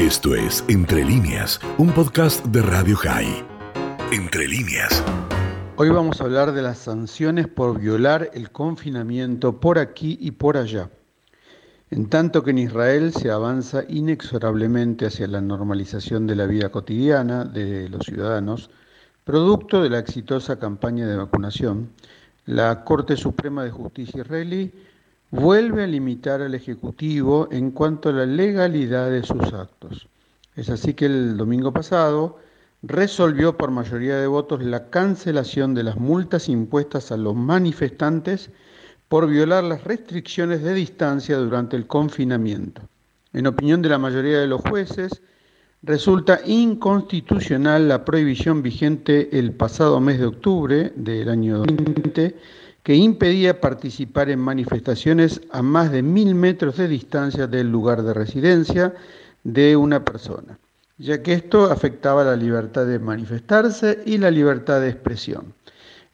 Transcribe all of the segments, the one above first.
Esto es Entre líneas, un podcast de Radio High. Entre líneas. Hoy vamos a hablar de las sanciones por violar el confinamiento por aquí y por allá. En tanto que en Israel se avanza inexorablemente hacia la normalización de la vida cotidiana de los ciudadanos, producto de la exitosa campaña de vacunación, la Corte Suprema de Justicia israelí vuelve a limitar al Ejecutivo en cuanto a la legalidad de sus actos. Es así que el domingo pasado resolvió por mayoría de votos la cancelación de las multas impuestas a los manifestantes por violar las restricciones de distancia durante el confinamiento. En opinión de la mayoría de los jueces, resulta inconstitucional la prohibición vigente el pasado mes de octubre del año 2020 que impedía participar en manifestaciones a más de mil metros de distancia del lugar de residencia de una persona, ya que esto afectaba la libertad de manifestarse y la libertad de expresión.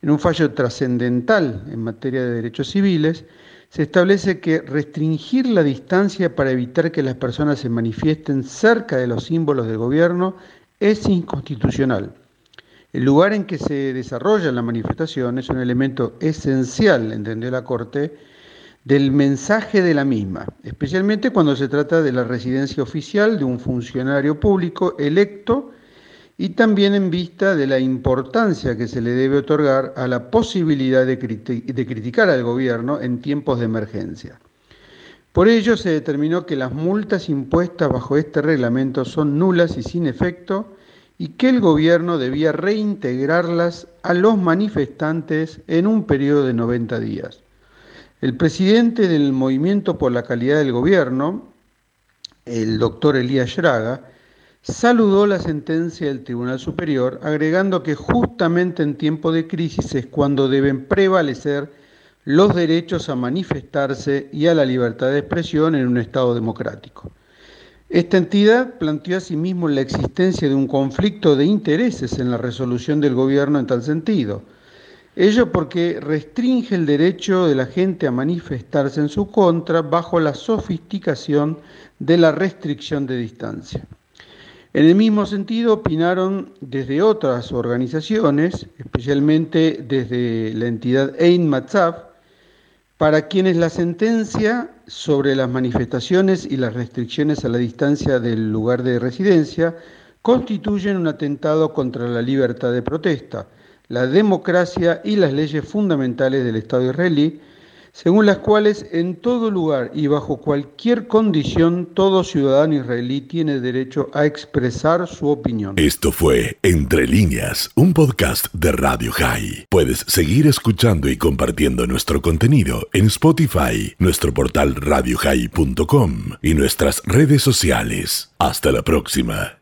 En un fallo trascendental en materia de derechos civiles, se establece que restringir la distancia para evitar que las personas se manifiesten cerca de los símbolos del gobierno es inconstitucional el lugar en que se desarrolla la manifestación es un elemento esencial, entendió la Corte, del mensaje de la misma, especialmente cuando se trata de la residencia oficial de un funcionario público electo y también en vista de la importancia que se le debe otorgar a la posibilidad de, de criticar al gobierno en tiempos de emergencia. Por ello se determinó que las multas impuestas bajo este reglamento son nulas y sin efecto y que el gobierno debía reintegrarlas a los manifestantes en un periodo de 90 días. El presidente del Movimiento por la Calidad del Gobierno, el doctor Elías Schraga, saludó la sentencia del Tribunal Superior, agregando que justamente en tiempo de crisis es cuando deben prevalecer los derechos a manifestarse y a la libertad de expresión en un Estado democrático. Esta entidad planteó asimismo la existencia de un conflicto de intereses en la resolución del gobierno en tal sentido. Ello porque restringe el derecho de la gente a manifestarse en su contra bajo la sofisticación de la restricción de distancia. En el mismo sentido opinaron desde otras organizaciones, especialmente desde la entidad Ein Matzaf, para quienes la sentencia sobre las manifestaciones y las restricciones a la distancia del lugar de residencia constituyen un atentado contra la libertad de protesta, la democracia y las leyes fundamentales del Estado israelí, según las cuales en todo lugar y bajo cualquier condición todo ciudadano israelí tiene derecho a expresar su opinión. Esto fue Entre líneas, un podcast de Radio High. Puedes seguir escuchando y compartiendo nuestro contenido en Spotify, nuestro portal radiohigh.com y nuestras redes sociales. Hasta la próxima.